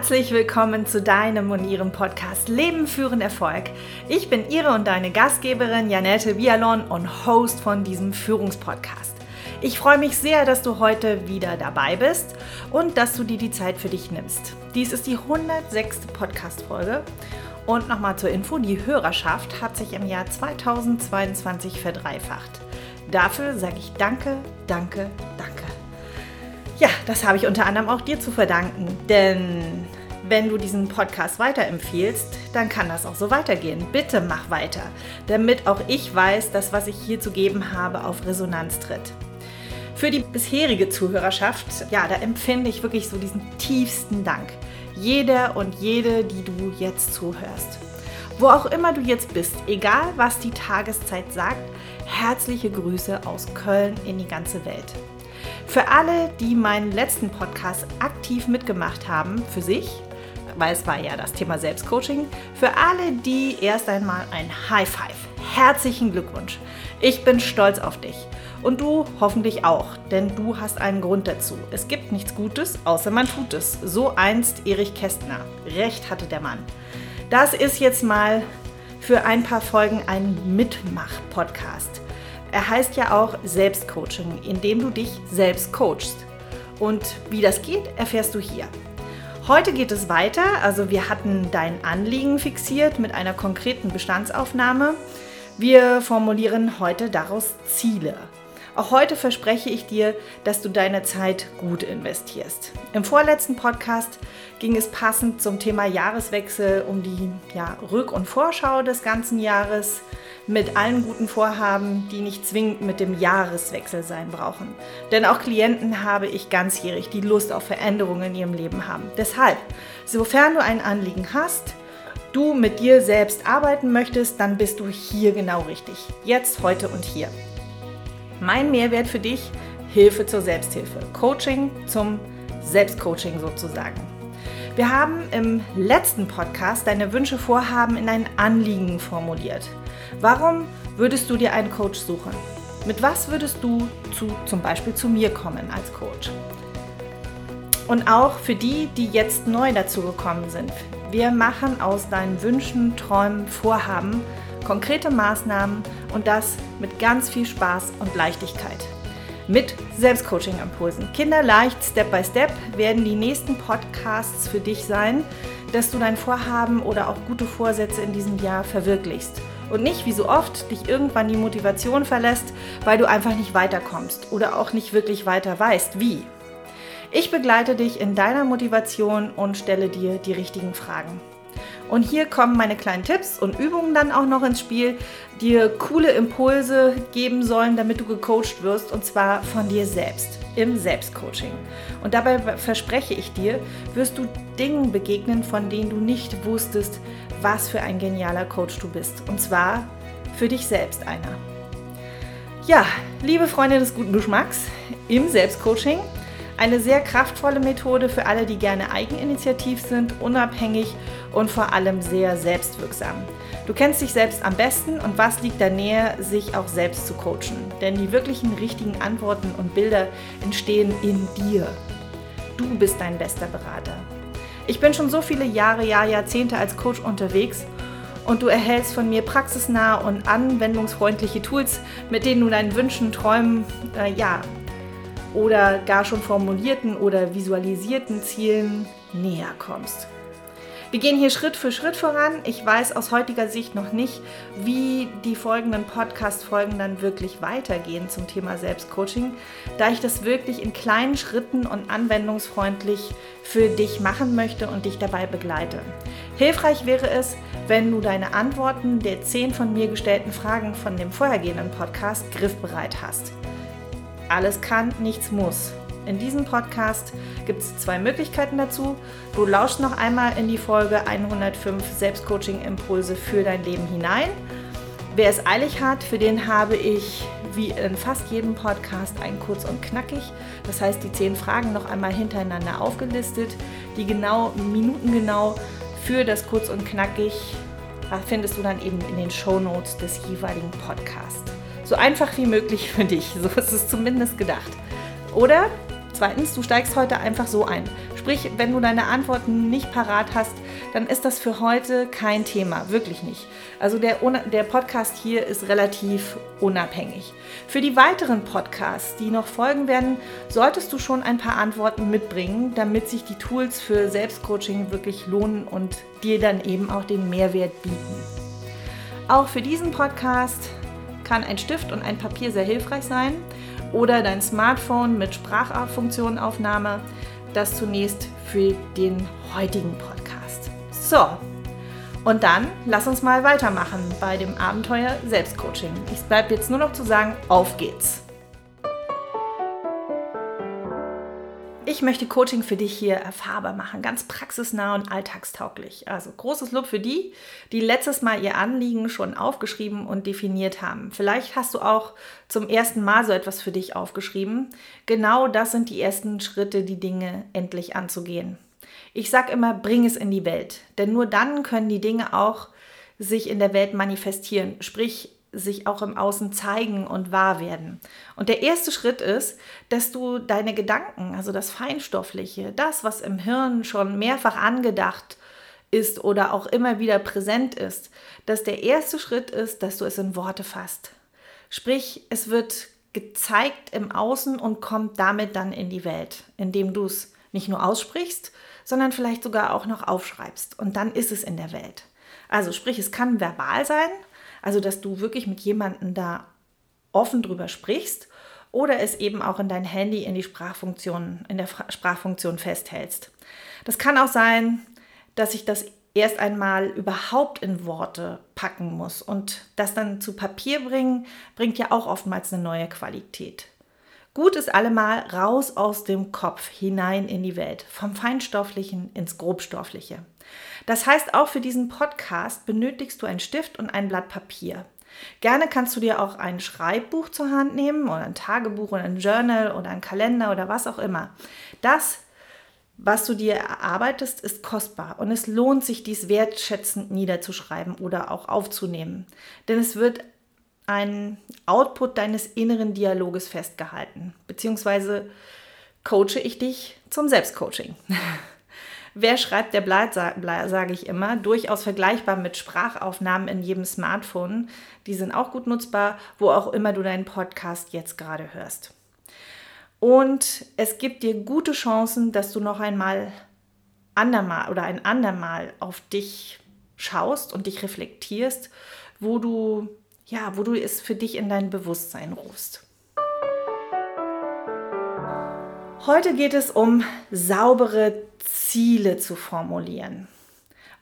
Herzlich willkommen zu deinem und ihrem Podcast Leben führen Erfolg. Ich bin ihre und deine Gastgeberin Janette Vialon und Host von diesem Führungspodcast. Ich freue mich sehr, dass du heute wieder dabei bist und dass du dir die Zeit für dich nimmst. Dies ist die 106. Podcast-Folge. Und nochmal zur Info: Die Hörerschaft hat sich im Jahr 2022 verdreifacht. Dafür sage ich Danke, Danke, Danke. Ja, das habe ich unter anderem auch dir zu verdanken, denn wenn du diesen Podcast weiterempfiehlst, dann kann das auch so weitergehen. Bitte mach weiter, damit auch ich weiß, dass was ich hier zu geben habe auf Resonanz tritt. Für die bisherige Zuhörerschaft, ja, da empfinde ich wirklich so diesen tiefsten Dank. Jeder und jede, die du jetzt zuhörst. Wo auch immer du jetzt bist, egal was die Tageszeit sagt, herzliche Grüße aus Köln in die ganze Welt. Für alle, die meinen letzten Podcast aktiv mitgemacht haben, für sich, weil es war ja das Thema Selbstcoaching, für alle, die erst einmal ein High Five. Herzlichen Glückwunsch. Ich bin stolz auf dich. Und du hoffentlich auch, denn du hast einen Grund dazu. Es gibt nichts Gutes, außer man tut es. So einst Erich Kästner. Recht hatte der Mann. Das ist jetzt mal für ein paar Folgen ein Mitmach-Podcast. Er heißt ja auch Selbstcoaching, indem du dich selbst coachst. Und wie das geht, erfährst du hier. Heute geht es weiter. Also wir hatten dein Anliegen fixiert mit einer konkreten Bestandsaufnahme. Wir formulieren heute daraus Ziele. Auch heute verspreche ich dir, dass du deine Zeit gut investierst. Im vorletzten Podcast ging es passend zum Thema Jahreswechsel um die ja, Rück- und Vorschau des ganzen Jahres mit allen guten Vorhaben, die nicht zwingend mit dem Jahreswechsel sein brauchen. Denn auch Klienten habe ich ganzjährig, die Lust auf Veränderungen in ihrem Leben haben. Deshalb, sofern du ein Anliegen hast, du mit dir selbst arbeiten möchtest, dann bist du hier genau richtig. Jetzt, heute und hier. Mein Mehrwert für dich, Hilfe zur Selbsthilfe. Coaching zum Selbstcoaching sozusagen. Wir haben im letzten Podcast deine Wünsche, Vorhaben in ein Anliegen formuliert. Warum würdest du dir einen Coach suchen? Mit was würdest du zu, zum Beispiel zu mir kommen als Coach? Und auch für die, die jetzt neu dazu gekommen sind. Wir machen aus deinen Wünschen, Träumen, Vorhaben konkrete Maßnahmen und das mit ganz viel Spaß und Leichtigkeit. Mit Selbstcoaching-Impulsen. Kinderleicht, Step by Step werden die nächsten Podcasts für dich sein, dass du dein Vorhaben oder auch gute Vorsätze in diesem Jahr verwirklichst und nicht wie so oft dich irgendwann die Motivation verlässt, weil du einfach nicht weiterkommst oder auch nicht wirklich weiter weißt, wie. Ich begleite dich in deiner Motivation und stelle dir die richtigen Fragen. Und hier kommen meine kleinen Tipps und Übungen dann auch noch ins Spiel, die dir coole Impulse geben sollen, damit du gecoacht wirst und zwar von dir selbst im Selbstcoaching. Und dabei verspreche ich dir, wirst du Dingen begegnen, von denen du nicht wusstest, was für ein genialer Coach du bist. Und zwar für dich selbst einer. Ja, liebe Freunde des guten Geschmacks, im Selbstcoaching eine sehr kraftvolle Methode für alle, die gerne eigeninitiativ sind, unabhängig und vor allem sehr selbstwirksam. Du kennst dich selbst am besten und was liegt da näher, sich auch selbst zu coachen? Denn die wirklichen richtigen Antworten und Bilder entstehen in dir. Du bist dein bester Berater. Ich bin schon so viele Jahre, ja Jahrzehnte als Coach unterwegs und du erhältst von mir praxisnahe und anwendungsfreundliche Tools, mit denen du deinen Wünschen, Träumen, äh, ja, oder gar schon formulierten oder visualisierten Zielen näher kommst. Wir gehen hier Schritt für Schritt voran. Ich weiß aus heutiger Sicht noch nicht, wie die folgenden Podcast-Folgen dann wirklich weitergehen zum Thema Selbstcoaching, da ich das wirklich in kleinen Schritten und anwendungsfreundlich für dich machen möchte und dich dabei begleite. Hilfreich wäre es, wenn du deine Antworten der zehn von mir gestellten Fragen von dem vorhergehenden Podcast griffbereit hast. Alles kann, nichts muss. In diesem Podcast gibt es zwei Möglichkeiten dazu. Du lauschst noch einmal in die Folge 105 Selbstcoaching-Impulse für dein Leben hinein. Wer es eilig hat, für den habe ich wie in fast jedem Podcast ein kurz und knackig. Das heißt, die zehn Fragen noch einmal hintereinander aufgelistet, die genau, minutengenau für das kurz und knackig findest du dann eben in den Show Notes des jeweiligen Podcasts. So einfach wie möglich für dich. So ist es zumindest gedacht. Oder zweitens, du steigst heute einfach so ein. Sprich, wenn du deine Antworten nicht parat hast, dann ist das für heute kein Thema, wirklich nicht. Also der, der Podcast hier ist relativ unabhängig. Für die weiteren Podcasts, die noch folgen werden, solltest du schon ein paar Antworten mitbringen, damit sich die Tools für Selbstcoaching wirklich lohnen und dir dann eben auch den Mehrwert bieten. Auch für diesen Podcast kann ein Stift und ein Papier sehr hilfreich sein oder dein Smartphone mit Sprachfunktionaufnahme. Das zunächst für den heutigen Podcast. So, und dann lass uns mal weitermachen bei dem Abenteuer Selbstcoaching. Ich bleibe jetzt nur noch zu sagen, auf geht's. Ich möchte Coaching für dich hier erfahrbar machen, ganz praxisnah und alltagstauglich. Also großes Lob für die, die letztes Mal ihr Anliegen schon aufgeschrieben und definiert haben. Vielleicht hast du auch zum ersten Mal so etwas für dich aufgeschrieben. Genau das sind die ersten Schritte, die Dinge endlich anzugehen. Ich sage immer, bring es in die Welt, denn nur dann können die Dinge auch sich in der Welt manifestieren. Sprich, sich auch im Außen zeigen und wahr werden. Und der erste Schritt ist, dass du deine Gedanken, also das Feinstoffliche, das, was im Hirn schon mehrfach angedacht ist oder auch immer wieder präsent ist, dass der erste Schritt ist, dass du es in Worte fasst. Sprich, es wird gezeigt im Außen und kommt damit dann in die Welt, indem du es nicht nur aussprichst, sondern vielleicht sogar auch noch aufschreibst. Und dann ist es in der Welt. Also sprich, es kann verbal sein, also, dass du wirklich mit jemandem da offen drüber sprichst oder es eben auch in dein Handy in die Sprachfunktion, in der Sprachfunktion festhältst. Das kann auch sein, dass ich das erst einmal überhaupt in Worte packen muss und das dann zu Papier bringen, bringt ja auch oftmals eine neue Qualität. Gut ist allemal raus aus dem Kopf hinein in die Welt, vom Feinstofflichen ins Grobstoffliche. Das heißt, auch für diesen Podcast benötigst du einen Stift und ein Blatt Papier. Gerne kannst du dir auch ein Schreibbuch zur Hand nehmen oder ein Tagebuch oder ein Journal oder ein Kalender oder was auch immer. Das, was du dir erarbeitest, ist kostbar und es lohnt sich, dies wertschätzend niederzuschreiben oder auch aufzunehmen. Denn es wird ein Output deines inneren Dialoges festgehalten, beziehungsweise coache ich dich zum Selbstcoaching. Wer schreibt, der bleibt, sage ich immer. Durchaus vergleichbar mit Sprachaufnahmen in jedem Smartphone. Die sind auch gut nutzbar, wo auch immer du deinen Podcast jetzt gerade hörst. Und es gibt dir gute Chancen, dass du noch einmal andermal oder ein andermal auf dich schaust und dich reflektierst, wo du ja, wo du es für dich in dein Bewusstsein rufst. Heute geht es um saubere Ziele zu formulieren.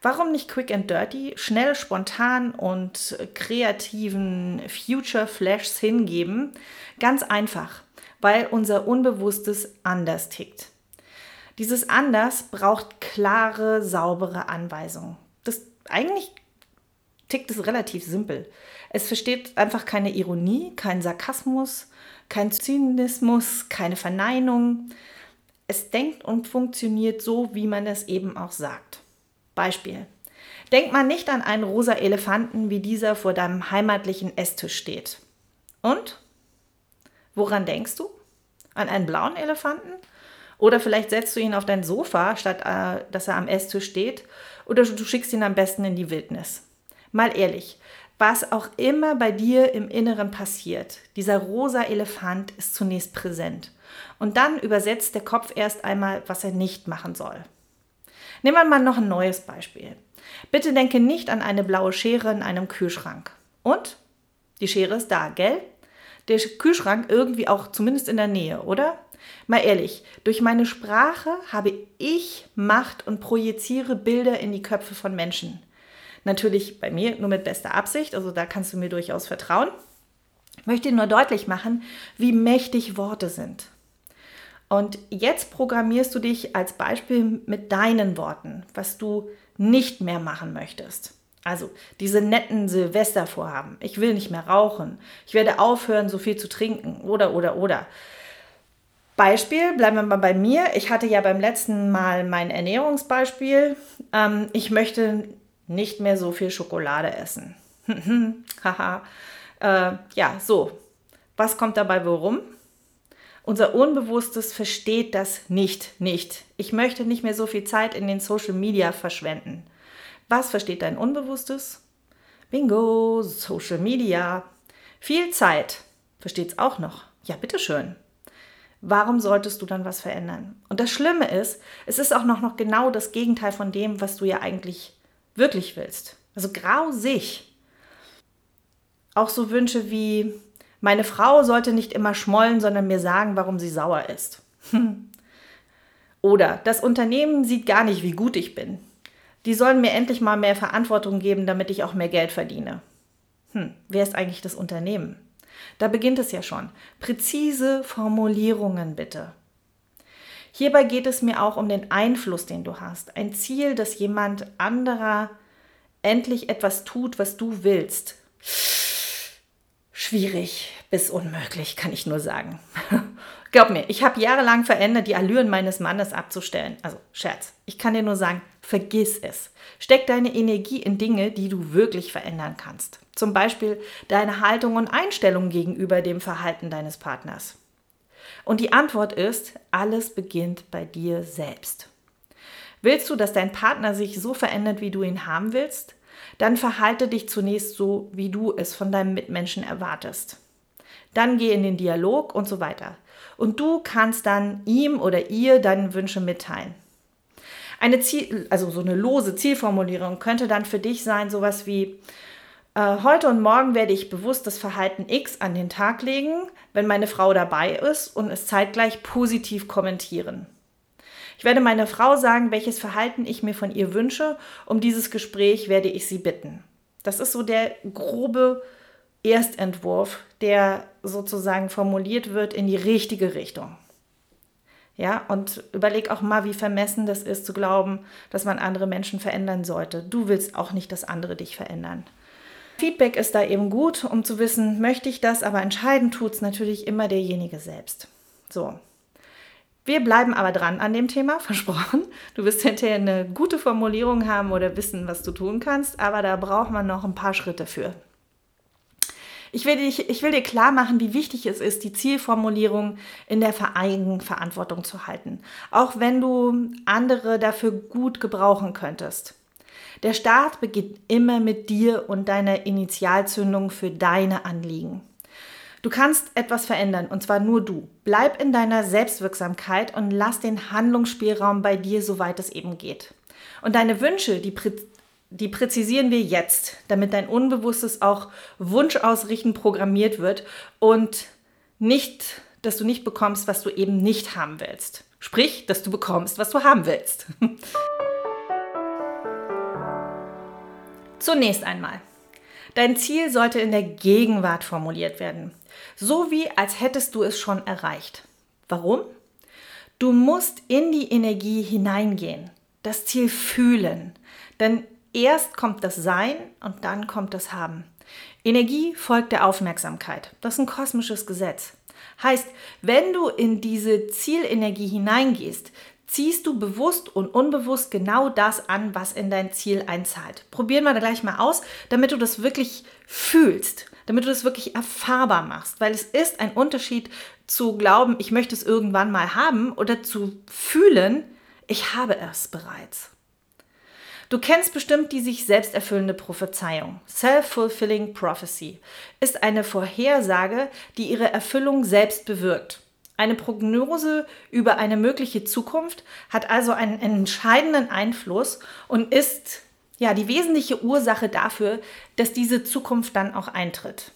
Warum nicht quick and dirty, schnell, spontan und kreativen Future Flashs hingeben? Ganz einfach, weil unser Unbewusstes anders tickt. Dieses anders braucht klare, saubere Anweisungen. Das eigentlich tickt es relativ simpel. Es versteht einfach keine Ironie, keinen Sarkasmus, kein Zynismus, keine Verneinung. Es denkt und funktioniert so, wie man es eben auch sagt. Beispiel. Denk mal nicht an einen rosa Elefanten, wie dieser vor deinem heimatlichen Esstisch steht. Und? Woran denkst du? An einen blauen Elefanten? Oder vielleicht setzt du ihn auf dein Sofa, statt äh, dass er am Esstisch steht. Oder du schickst ihn am besten in die Wildnis. Mal ehrlich, was auch immer bei dir im Inneren passiert, dieser rosa Elefant ist zunächst präsent. Und dann übersetzt der Kopf erst einmal, was er nicht machen soll. Nehmen wir mal noch ein neues Beispiel. Bitte denke nicht an eine blaue Schere in einem Kühlschrank. Und? Die Schere ist da, gell? Der Kühlschrank irgendwie auch zumindest in der Nähe, oder? Mal ehrlich, durch meine Sprache habe ich Macht und projiziere Bilder in die Köpfe von Menschen. Natürlich bei mir nur mit bester Absicht, also da kannst du mir durchaus vertrauen. Ich möchte nur deutlich machen, wie mächtig Worte sind. Und jetzt programmierst du dich als Beispiel mit deinen Worten, was du nicht mehr machen möchtest. Also diese netten Silvestervorhaben. Ich will nicht mehr rauchen. Ich werde aufhören, so viel zu trinken. Oder, oder, oder. Beispiel, bleiben wir mal bei mir. Ich hatte ja beim letzten Mal mein Ernährungsbeispiel. Ähm, ich möchte nicht mehr so viel Schokolade essen. Haha. äh, ja, so. Was kommt dabei worum? Unser Unbewusstes versteht das nicht, nicht. Ich möchte nicht mehr so viel Zeit in den Social Media verschwenden. Was versteht dein Unbewusstes? Bingo, Social Media. Viel Zeit. Versteht es auch noch? Ja, bitteschön. Warum solltest du dann was verändern? Und das Schlimme ist, es ist auch noch, noch genau das Gegenteil von dem, was du ja eigentlich wirklich willst. Also grausig. Auch so Wünsche wie, meine Frau sollte nicht immer schmollen, sondern mir sagen, warum sie sauer ist. Oder das Unternehmen sieht gar nicht, wie gut ich bin. Die sollen mir endlich mal mehr Verantwortung geben, damit ich auch mehr Geld verdiene. Hm, wer ist eigentlich das Unternehmen? Da beginnt es ja schon. Präzise Formulierungen bitte. Hierbei geht es mir auch um den Einfluss, den du hast. Ein Ziel, dass jemand anderer endlich etwas tut, was du willst. Schwierig bis unmöglich, kann ich nur sagen. Glaub mir, ich habe jahrelang verändert, die Allüren meines Mannes abzustellen. Also Scherz. Ich kann dir nur sagen, vergiss es. Steck deine Energie in Dinge, die du wirklich verändern kannst. Zum Beispiel deine Haltung und Einstellung gegenüber dem Verhalten deines Partners. Und die Antwort ist, alles beginnt bei dir selbst. Willst du, dass dein Partner sich so verändert, wie du ihn haben willst? dann verhalte dich zunächst so, wie du es von deinem Mitmenschen erwartest. Dann geh in den Dialog und so weiter. Und du kannst dann ihm oder ihr deine Wünsche mitteilen. Eine Ziel, also so eine lose Zielformulierung könnte dann für dich sein, sowas wie, heute und morgen werde ich bewusst das Verhalten X an den Tag legen, wenn meine Frau dabei ist und es zeitgleich positiv kommentieren. Ich werde meiner Frau sagen, welches Verhalten ich mir von ihr wünsche. Um dieses Gespräch werde ich sie bitten. Das ist so der grobe Erstentwurf, der sozusagen formuliert wird in die richtige Richtung. Ja, und überleg auch mal, wie vermessen das ist, zu glauben, dass man andere Menschen verändern sollte. Du willst auch nicht, dass andere dich verändern. Feedback ist da eben gut, um zu wissen, möchte ich das, aber entscheiden tut es natürlich immer derjenige selbst. So, wir bleiben aber dran an dem Thema, versprochen. Du wirst hinterher eine gute Formulierung haben oder wissen, was du tun kannst, aber da braucht man noch ein paar Schritte für. Ich will, dich, ich will dir klar machen, wie wichtig es ist, die Zielformulierung in der Eigenverantwortung zu halten, auch wenn du andere dafür gut gebrauchen könntest. Der Start beginnt immer mit dir und deiner Initialzündung für deine Anliegen. Du kannst etwas verändern und zwar nur du. Bleib in deiner Selbstwirksamkeit und lass den Handlungsspielraum bei dir, soweit es eben geht. Und deine Wünsche, die, prä die präzisieren wir jetzt, damit dein Unbewusstes auch wunschausrichtend programmiert wird und nicht, dass du nicht bekommst, was du eben nicht haben willst. Sprich, dass du bekommst, was du haben willst. Zunächst einmal. Dein Ziel sollte in der Gegenwart formuliert werden. So wie als hättest du es schon erreicht. Warum? Du musst in die Energie hineingehen, das Ziel fühlen. Denn erst kommt das Sein und dann kommt das Haben. Energie folgt der Aufmerksamkeit. Das ist ein kosmisches Gesetz. Heißt, wenn du in diese Zielenergie hineingehst, ziehst du bewusst und unbewusst genau das an, was in dein Ziel einzahlt. Probieren wir da gleich mal aus, damit du das wirklich fühlst, damit du das wirklich erfahrbar machst, weil es ist ein Unterschied zu glauben, ich möchte es irgendwann mal haben oder zu fühlen, ich habe es bereits. Du kennst bestimmt die sich selbst erfüllende Prophezeiung. Self-fulfilling prophecy ist eine Vorhersage, die ihre Erfüllung selbst bewirkt. Eine Prognose über eine mögliche Zukunft hat also einen entscheidenden Einfluss und ist ja die wesentliche Ursache dafür, dass diese Zukunft dann auch eintritt.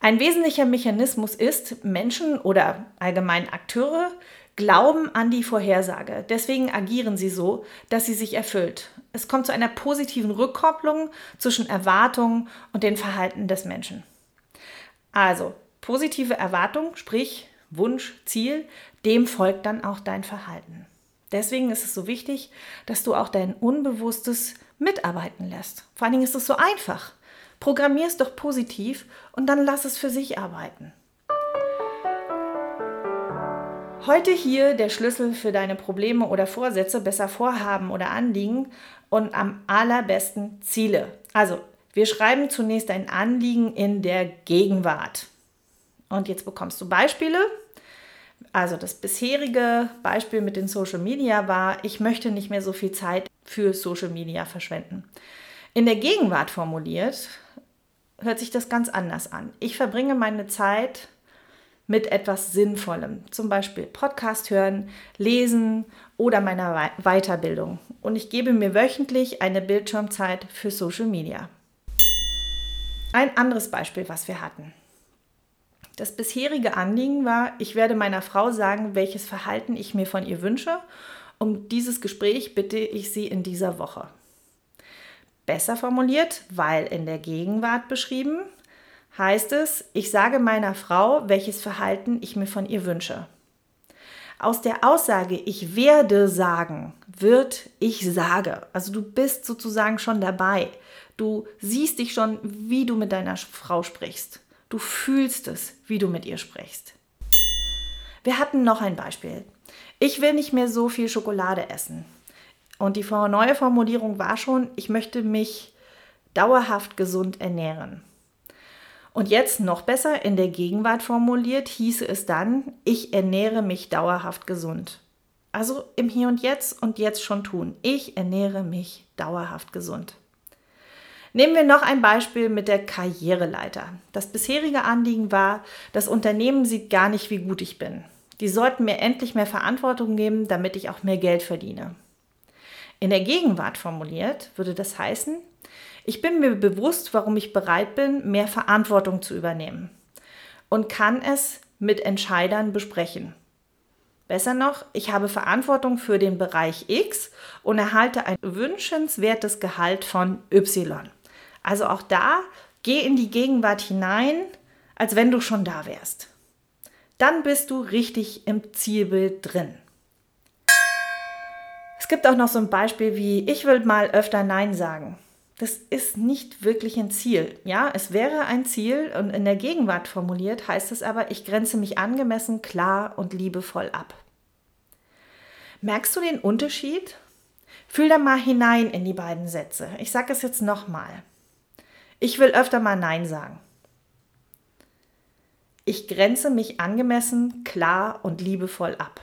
Ein wesentlicher Mechanismus ist, Menschen oder allgemein Akteure glauben an die Vorhersage. Deswegen agieren sie so, dass sie sich erfüllt. Es kommt zu einer positiven Rückkopplung zwischen Erwartungen und dem Verhalten des Menschen. Also, positive Erwartung, sprich Wunsch, Ziel, dem folgt dann auch dein Verhalten. Deswegen ist es so wichtig, dass du auch dein Unbewusstes mitarbeiten lässt. Vor allen Dingen ist es so einfach. Programmier es doch positiv und dann lass es für sich arbeiten. Heute hier der Schlüssel für deine Probleme oder Vorsätze, besser Vorhaben oder Anliegen und am allerbesten Ziele. Also, wir schreiben zunächst ein Anliegen in der Gegenwart. Und jetzt bekommst du Beispiele. Also das bisherige Beispiel mit den Social Media war, ich möchte nicht mehr so viel Zeit für Social Media verschwenden. In der Gegenwart formuliert hört sich das ganz anders an. Ich verbringe meine Zeit mit etwas Sinnvollem, zum Beispiel Podcast hören, lesen oder meiner Weiterbildung. Und ich gebe mir wöchentlich eine Bildschirmzeit für Social Media. Ein anderes Beispiel, was wir hatten. Das bisherige Anliegen war, ich werde meiner Frau sagen, welches Verhalten ich mir von ihr wünsche. Um dieses Gespräch bitte ich sie in dieser Woche. Besser formuliert, weil in der Gegenwart beschrieben, heißt es, ich sage meiner Frau, welches Verhalten ich mir von ihr wünsche. Aus der Aussage, ich werde sagen, wird ich sage. Also du bist sozusagen schon dabei. Du siehst dich schon, wie du mit deiner Frau sprichst. Du fühlst es, wie du mit ihr sprichst. Wir hatten noch ein Beispiel. Ich will nicht mehr so viel Schokolade essen. Und die neue Formulierung war schon, ich möchte mich dauerhaft gesund ernähren. Und jetzt noch besser in der Gegenwart formuliert, hieße es dann, ich ernähre mich dauerhaft gesund. Also im Hier und Jetzt und jetzt schon tun. Ich ernähre mich dauerhaft gesund. Nehmen wir noch ein Beispiel mit der Karriereleiter. Das bisherige Anliegen war, das Unternehmen sieht gar nicht, wie gut ich bin. Die sollten mir endlich mehr Verantwortung geben, damit ich auch mehr Geld verdiene. In der Gegenwart formuliert würde das heißen, ich bin mir bewusst, warum ich bereit bin, mehr Verantwortung zu übernehmen und kann es mit Entscheidern besprechen. Besser noch, ich habe Verantwortung für den Bereich X und erhalte ein wünschenswertes Gehalt von Y. Also auch da, geh in die Gegenwart hinein, als wenn du schon da wärst. Dann bist du richtig im Zielbild drin. Es gibt auch noch so ein Beispiel wie, ich will mal öfter Nein sagen das ist nicht wirklich ein Ziel. Ja, es wäre ein Ziel und in der Gegenwart formuliert heißt es aber, ich grenze mich angemessen, klar und liebevoll ab. Merkst du den Unterschied? Fühl da mal hinein in die beiden Sätze. Ich sage es jetzt nochmal. Ich will öfter mal Nein sagen. Ich grenze mich angemessen, klar und liebevoll ab.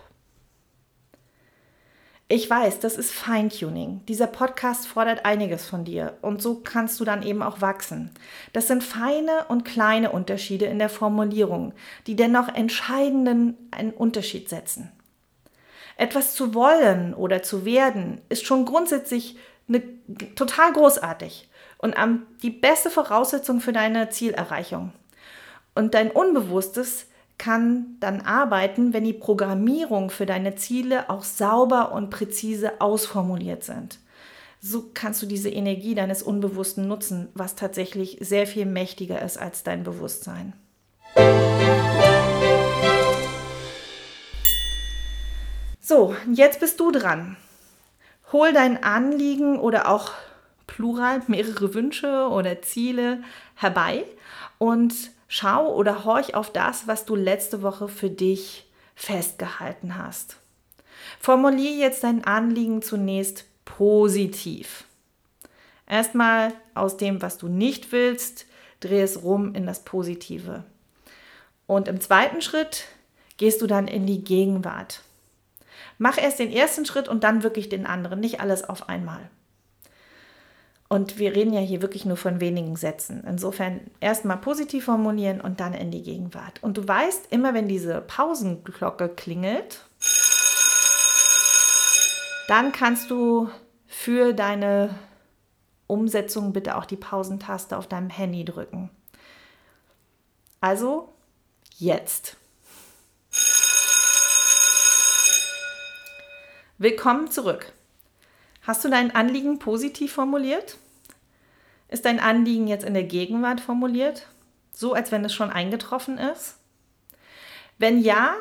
Ich weiß, das ist Feintuning. Dieser Podcast fordert einiges von dir und so kannst du dann eben auch wachsen. Das sind feine und kleine Unterschiede in der Formulierung, die dennoch entscheidenden einen Unterschied setzen. Etwas zu wollen oder zu werden ist schon grundsätzlich eine, total großartig und die beste Voraussetzung für deine Zielerreichung. Und dein Unbewusstes kann dann arbeiten, wenn die Programmierung für deine Ziele auch sauber und präzise ausformuliert sind. So kannst du diese Energie deines Unbewussten nutzen, was tatsächlich sehr viel mächtiger ist als dein Bewusstsein. So, jetzt bist du dran. Hol dein Anliegen oder auch plural mehrere Wünsche oder Ziele herbei und Schau oder horch auf das, was du letzte Woche für dich festgehalten hast. Formuliere jetzt dein Anliegen zunächst positiv. Erstmal aus dem, was du nicht willst, dreh es rum in das Positive. Und im zweiten Schritt gehst du dann in die Gegenwart. Mach erst den ersten Schritt und dann wirklich den anderen, nicht alles auf einmal. Und wir reden ja hier wirklich nur von wenigen Sätzen. Insofern erstmal positiv formulieren und dann in die Gegenwart. Und du weißt, immer wenn diese Pausenglocke klingelt, dann kannst du für deine Umsetzung bitte auch die Pausentaste auf deinem Handy drücken. Also jetzt. Willkommen zurück. Hast du dein Anliegen positiv formuliert? Ist dein Anliegen jetzt in der Gegenwart formuliert? So, als wenn es schon eingetroffen ist? Wenn ja,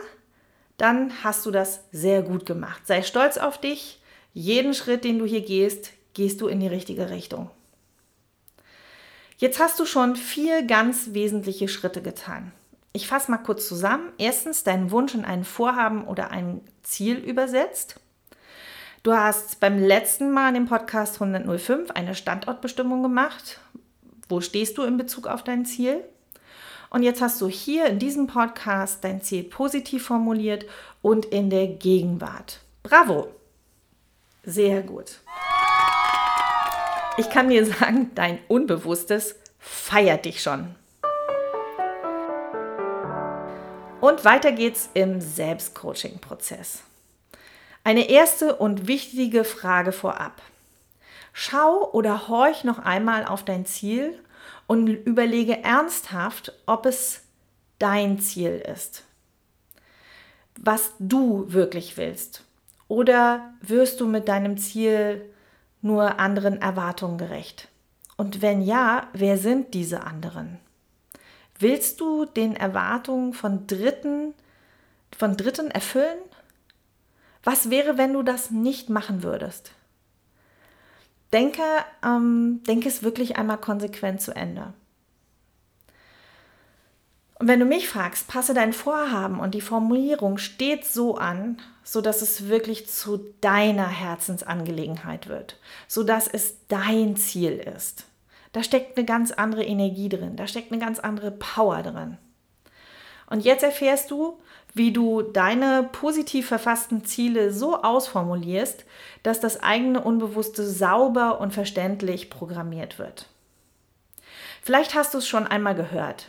dann hast du das sehr gut gemacht. Sei stolz auf dich. Jeden Schritt, den du hier gehst, gehst du in die richtige Richtung. Jetzt hast du schon vier ganz wesentliche Schritte getan. Ich fasse mal kurz zusammen. Erstens deinen Wunsch in ein Vorhaben oder ein Ziel übersetzt. Du hast beim letzten Mal in dem Podcast 105 eine Standortbestimmung gemacht. Wo stehst du in Bezug auf dein Ziel? Und jetzt hast du hier in diesem Podcast dein Ziel positiv formuliert und in der Gegenwart. Bravo! Sehr gut. Ich kann dir sagen, dein Unbewusstes feiert dich schon. Und weiter geht's im Selbstcoaching-Prozess. Eine erste und wichtige Frage vorab. Schau oder horch noch einmal auf dein Ziel und überlege ernsthaft, ob es dein Ziel ist. Was du wirklich willst. Oder wirst du mit deinem Ziel nur anderen Erwartungen gerecht? Und wenn ja, wer sind diese anderen? Willst du den Erwartungen von Dritten, von Dritten erfüllen? Was wäre, wenn du das nicht machen würdest? Denke, ähm, denke es wirklich einmal konsequent zu Ende. Und wenn du mich fragst, passe dein Vorhaben und die Formulierung stets so an, sodass es wirklich zu deiner Herzensangelegenheit wird, sodass es dein Ziel ist. Da steckt eine ganz andere Energie drin, da steckt eine ganz andere Power drin. Und jetzt erfährst du, wie du deine positiv verfassten Ziele so ausformulierst, dass das eigene Unbewusste sauber und verständlich programmiert wird. Vielleicht hast du es schon einmal gehört.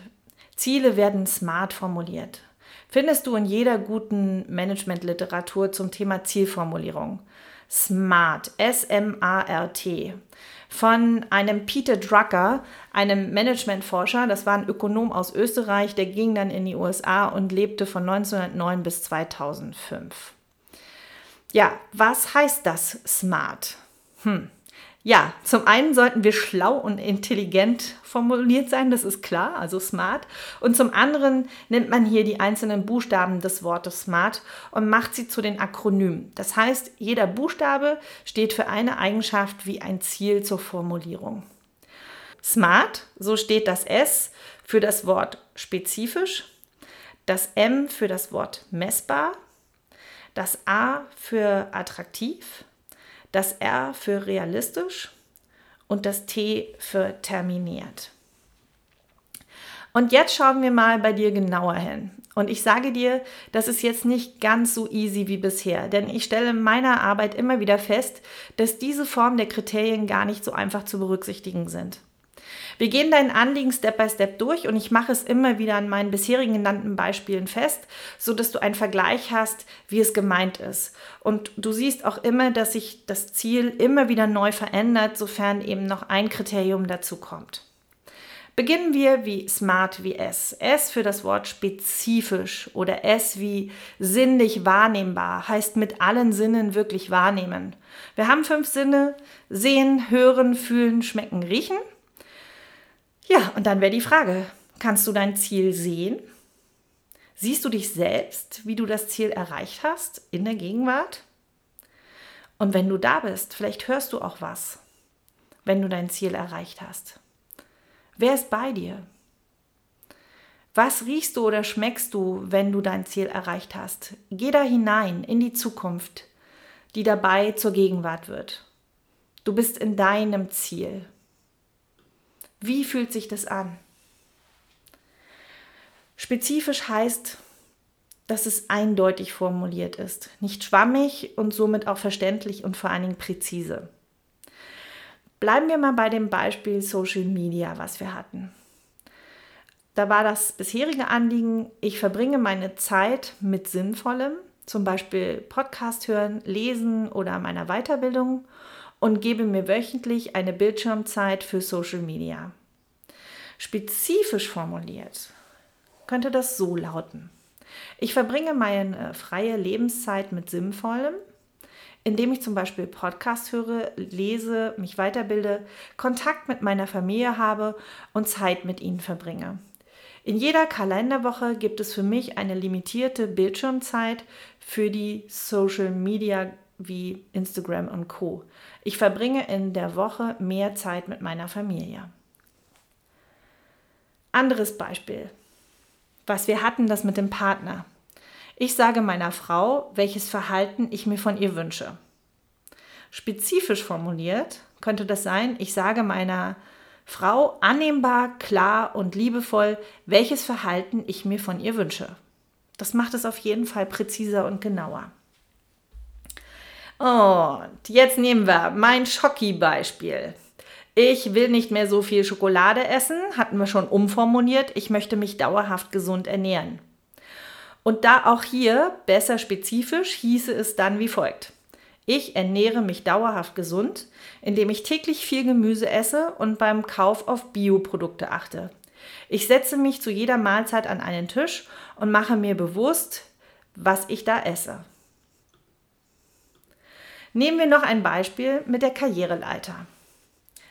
Ziele werden smart formuliert. Findest du in jeder guten Managementliteratur zum Thema Zielformulierung. SMART, S-M-A-R-T von einem Peter Drucker, einem Managementforscher. Das war ein Ökonom aus Österreich, der ging dann in die USA und lebte von 1909 bis 2005. Ja, was heißt das Smart? Hm. Ja, zum einen sollten wir schlau und intelligent formuliert sein, das ist klar, also smart. Und zum anderen nimmt man hier die einzelnen Buchstaben des Wortes smart und macht sie zu den Akronymen. Das heißt, jeder Buchstabe steht für eine Eigenschaft wie ein Ziel zur Formulierung. Smart, so steht das S für das Wort spezifisch, das M für das Wort messbar, das A für attraktiv, das R für realistisch und das T für terminiert. Und jetzt schauen wir mal bei dir genauer hin. Und ich sage dir, das ist jetzt nicht ganz so easy wie bisher, denn ich stelle in meiner Arbeit immer wieder fest, dass diese Form der Kriterien gar nicht so einfach zu berücksichtigen sind. Wir gehen dein Anliegen Step by Step durch und ich mache es immer wieder an meinen bisherigen genannten Beispielen fest, so dass du einen Vergleich hast, wie es gemeint ist. Und du siehst auch immer, dass sich das Ziel immer wieder neu verändert, sofern eben noch ein Kriterium dazu kommt. Beginnen wir wie smart wie S. S für das Wort spezifisch oder S wie sinnlich wahrnehmbar heißt mit allen Sinnen wirklich wahrnehmen. Wir haben fünf Sinne, sehen, hören, fühlen, schmecken, riechen. Ja, und dann wäre die Frage, kannst du dein Ziel sehen? Siehst du dich selbst, wie du das Ziel erreicht hast in der Gegenwart? Und wenn du da bist, vielleicht hörst du auch was, wenn du dein Ziel erreicht hast. Wer ist bei dir? Was riechst du oder schmeckst du, wenn du dein Ziel erreicht hast? Geh da hinein in die Zukunft, die dabei zur Gegenwart wird. Du bist in deinem Ziel. Wie fühlt sich das an? Spezifisch heißt, dass es eindeutig formuliert ist, nicht schwammig und somit auch verständlich und vor allen Dingen präzise. Bleiben wir mal bei dem Beispiel Social Media, was wir hatten. Da war das bisherige Anliegen, ich verbringe meine Zeit mit Sinnvollem, zum Beispiel Podcast hören, lesen oder meiner Weiterbildung und gebe mir wöchentlich eine Bildschirmzeit für Social Media. Spezifisch formuliert könnte das so lauten. Ich verbringe meine freie Lebenszeit mit Sinnvollem, indem ich zum Beispiel Podcast höre, lese, mich weiterbilde, Kontakt mit meiner Familie habe und Zeit mit ihnen verbringe. In jeder Kalenderwoche gibt es für mich eine limitierte Bildschirmzeit für die Social Media wie Instagram und Co. Ich verbringe in der Woche mehr Zeit mit meiner Familie. Anderes Beispiel, was wir hatten, das mit dem Partner. Ich sage meiner Frau, welches Verhalten ich mir von ihr wünsche. Spezifisch formuliert könnte das sein, ich sage meiner Frau annehmbar, klar und liebevoll, welches Verhalten ich mir von ihr wünsche. Das macht es auf jeden Fall präziser und genauer. Und jetzt nehmen wir mein Schocki-Beispiel. Ich will nicht mehr so viel Schokolade essen, hatten wir schon umformuliert. Ich möchte mich dauerhaft gesund ernähren. Und da auch hier besser spezifisch hieße es dann wie folgt. Ich ernähre mich dauerhaft gesund, indem ich täglich viel Gemüse esse und beim Kauf auf Bioprodukte achte. Ich setze mich zu jeder Mahlzeit an einen Tisch und mache mir bewusst, was ich da esse. Nehmen wir noch ein Beispiel mit der Karriereleiter.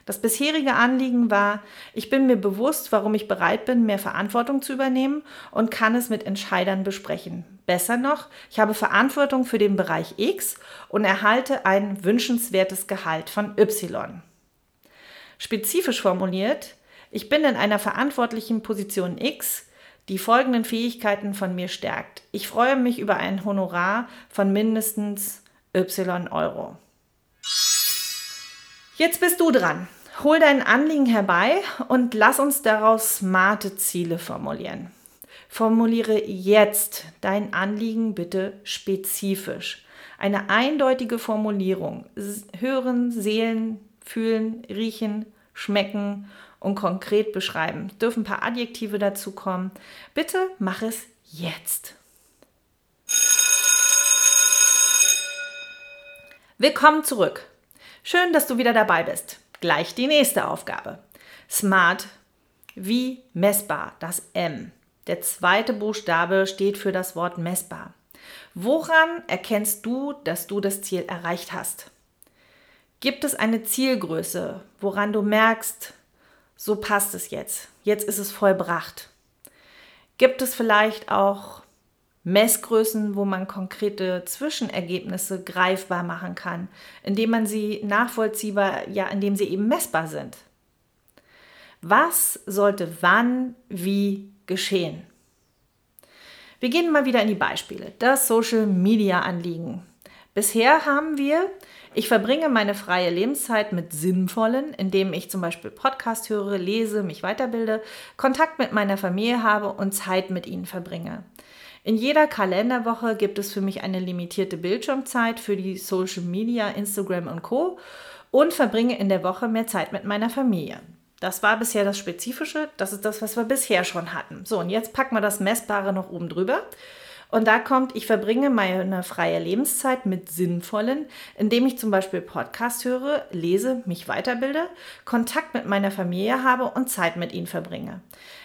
Das bisherige Anliegen war, ich bin mir bewusst, warum ich bereit bin, mehr Verantwortung zu übernehmen und kann es mit Entscheidern besprechen. Besser noch, ich habe Verantwortung für den Bereich X und erhalte ein wünschenswertes Gehalt von Y. Spezifisch formuliert, ich bin in einer verantwortlichen Position X, die folgenden Fähigkeiten von mir stärkt. Ich freue mich über ein Honorar von mindestens Y Euro. Jetzt bist du dran. Hol dein Anliegen herbei und lass uns daraus smarte Ziele formulieren. Formuliere jetzt dein Anliegen bitte spezifisch. Eine eindeutige Formulierung. Hören, sehen, fühlen, riechen, schmecken und konkret beschreiben. Dürfen ein paar Adjektive dazu kommen. Bitte mach es jetzt. Willkommen zurück. Schön, dass du wieder dabei bist. Gleich die nächste Aufgabe. Smart wie messbar, das M. Der zweite Buchstabe steht für das Wort messbar. Woran erkennst du, dass du das Ziel erreicht hast? Gibt es eine Zielgröße, woran du merkst, so passt es jetzt, jetzt ist es vollbracht? Gibt es vielleicht auch Messgrößen, wo man konkrete Zwischenergebnisse greifbar machen kann, indem man sie nachvollziehbar, ja, indem sie eben messbar sind. Was sollte wann, wie geschehen? Wir gehen mal wieder in die Beispiele. Das Social Media Anliegen. Bisher haben wir, ich verbringe meine freie Lebenszeit mit sinnvollen, indem ich zum Beispiel Podcast höre, lese, mich weiterbilde, Kontakt mit meiner Familie habe und Zeit mit ihnen verbringe. In jeder Kalenderwoche gibt es für mich eine limitierte Bildschirmzeit für die Social Media, Instagram und Co. und verbringe in der Woche mehr Zeit mit meiner Familie. Das war bisher das Spezifische, das ist das, was wir bisher schon hatten. So, und jetzt packen wir das Messbare noch oben drüber. Und da kommt, ich verbringe meine freie Lebenszeit mit Sinnvollen, indem ich zum Beispiel Podcast höre, lese, mich weiterbilde, Kontakt mit meiner Familie habe und Zeit mit ihnen verbringe.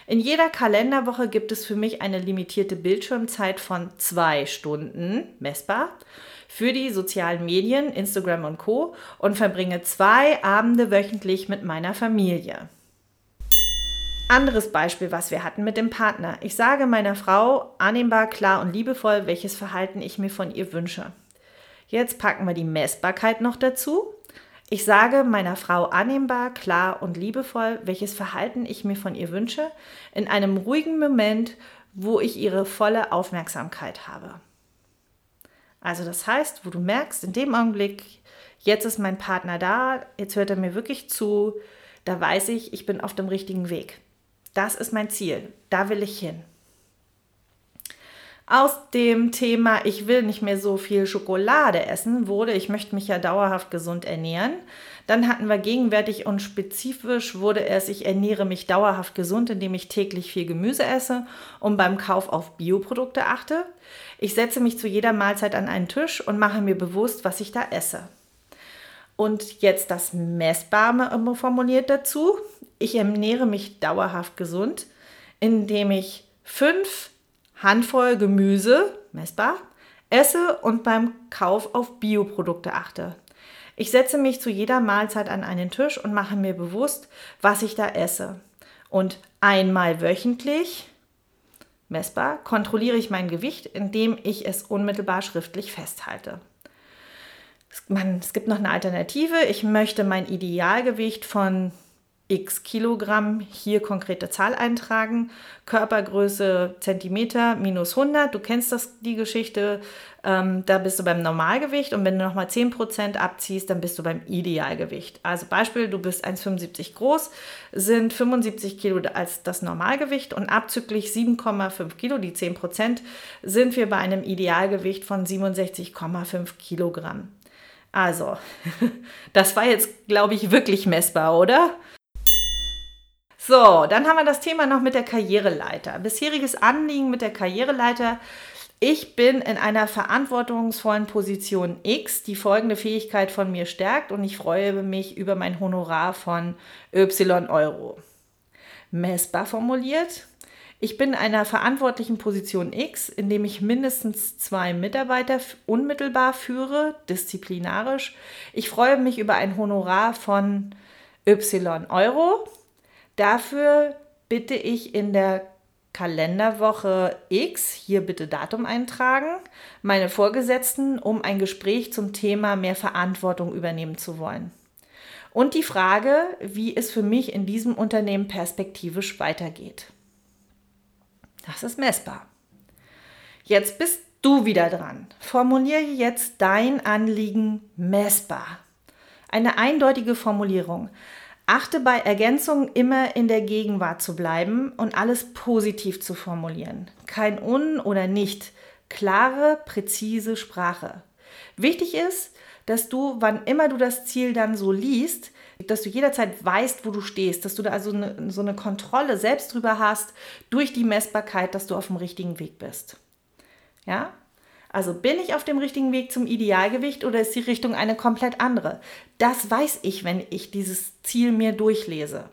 In jeder Kalenderwoche gibt es für mich eine limitierte Bildschirmzeit von zwei Stunden, messbar, für die sozialen Medien, Instagram und Co. und verbringe zwei Abende wöchentlich mit meiner Familie. Anderes Beispiel, was wir hatten mit dem Partner. Ich sage meiner Frau annehmbar, klar und liebevoll, welches Verhalten ich mir von ihr wünsche. Jetzt packen wir die Messbarkeit noch dazu. Ich sage meiner Frau annehmbar, klar und liebevoll, welches Verhalten ich mir von ihr wünsche, in einem ruhigen Moment, wo ich ihre volle Aufmerksamkeit habe. Also das heißt, wo du merkst, in dem Augenblick, jetzt ist mein Partner da, jetzt hört er mir wirklich zu, da weiß ich, ich bin auf dem richtigen Weg. Das ist mein Ziel. Da will ich hin. Aus dem Thema, ich will nicht mehr so viel Schokolade essen, wurde, ich möchte mich ja dauerhaft gesund ernähren. Dann hatten wir gegenwärtig und spezifisch wurde es, ich ernähre mich dauerhaft gesund, indem ich täglich viel Gemüse esse und beim Kauf auf Bioprodukte achte. Ich setze mich zu jeder Mahlzeit an einen Tisch und mache mir bewusst, was ich da esse. Und jetzt das Messbare formuliert dazu. Ich ernähre mich dauerhaft gesund, indem ich fünf Handvoll Gemüse, messbar, esse und beim Kauf auf Bioprodukte achte. Ich setze mich zu jeder Mahlzeit an einen Tisch und mache mir bewusst, was ich da esse. Und einmal wöchentlich, messbar, kontrolliere ich mein Gewicht, indem ich es unmittelbar schriftlich festhalte. Man, es gibt noch eine Alternative. Ich möchte mein Idealgewicht von x Kilogramm, hier konkrete Zahl eintragen, Körpergröße Zentimeter minus 100, du kennst das, die Geschichte, ähm, da bist du beim Normalgewicht und wenn du nochmal 10% abziehst, dann bist du beim Idealgewicht. Also Beispiel, du bist 1,75 groß, sind 75 Kilo als das Normalgewicht und abzüglich 7,5 Kilo, die 10%, sind wir bei einem Idealgewicht von 67,5 Kilogramm. Also, das war jetzt, glaube ich, wirklich messbar, oder? So, dann haben wir das Thema noch mit der Karriereleiter. Bisheriges Anliegen mit der Karriereleiter. Ich bin in einer verantwortungsvollen Position X, die folgende Fähigkeit von mir stärkt und ich freue mich über mein Honorar von Y Euro. Messbar formuliert. Ich bin in einer verantwortlichen Position X, in dem ich mindestens zwei Mitarbeiter unmittelbar führe, disziplinarisch. Ich freue mich über ein Honorar von Y Euro. Dafür bitte ich in der Kalenderwoche X, hier bitte Datum eintragen, meine Vorgesetzten, um ein Gespräch zum Thema mehr Verantwortung übernehmen zu wollen. Und die Frage, wie es für mich in diesem Unternehmen perspektivisch weitergeht. Das ist messbar. Jetzt bist du wieder dran. Formuliere jetzt dein Anliegen messbar. Eine eindeutige Formulierung. Achte bei Ergänzungen immer in der Gegenwart zu bleiben und alles positiv zu formulieren. Kein Un oder nicht. Klare, präzise Sprache. Wichtig ist, dass du, wann immer du das Ziel dann so liest, dass du jederzeit weißt, wo du stehst, dass du da also eine, so eine Kontrolle selbst drüber hast, durch die Messbarkeit, dass du auf dem richtigen Weg bist. Ja? Also bin ich auf dem richtigen Weg zum Idealgewicht oder ist die Richtung eine komplett andere? Das weiß ich, wenn ich dieses Ziel mir durchlese.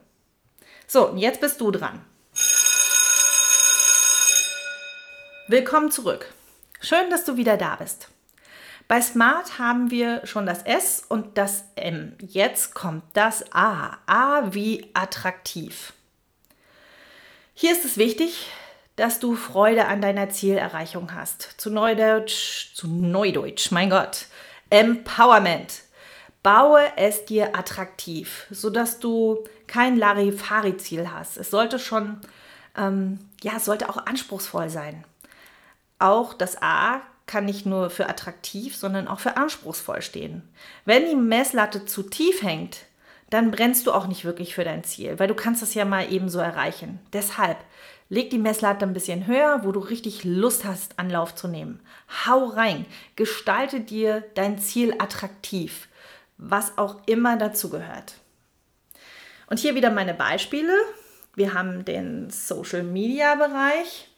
So, jetzt bist du dran. Willkommen zurück. Schön, dass du wieder da bist. Bei Smart haben wir schon das S und das M. Jetzt kommt das A. A wie attraktiv. Hier ist es wichtig, dass du Freude an deiner Zielerreichung hast. Zu Neudeutsch, zu Neudeutsch, mein Gott. Empowerment. Baue es dir attraktiv, sodass du kein Larifari-Ziel hast. Es sollte schon, ähm, ja, es sollte auch anspruchsvoll sein. Auch das A kann nicht nur für attraktiv, sondern auch für anspruchsvoll stehen. Wenn die Messlatte zu tief hängt, dann brennst du auch nicht wirklich für dein Ziel, weil du kannst es ja mal ebenso erreichen. Deshalb Leg die Messlatte ein bisschen höher, wo du richtig Lust hast, Anlauf zu nehmen. Hau rein. Gestalte dir dein Ziel attraktiv, was auch immer dazu gehört. Und hier wieder meine Beispiele. Wir haben den Social Media Bereich.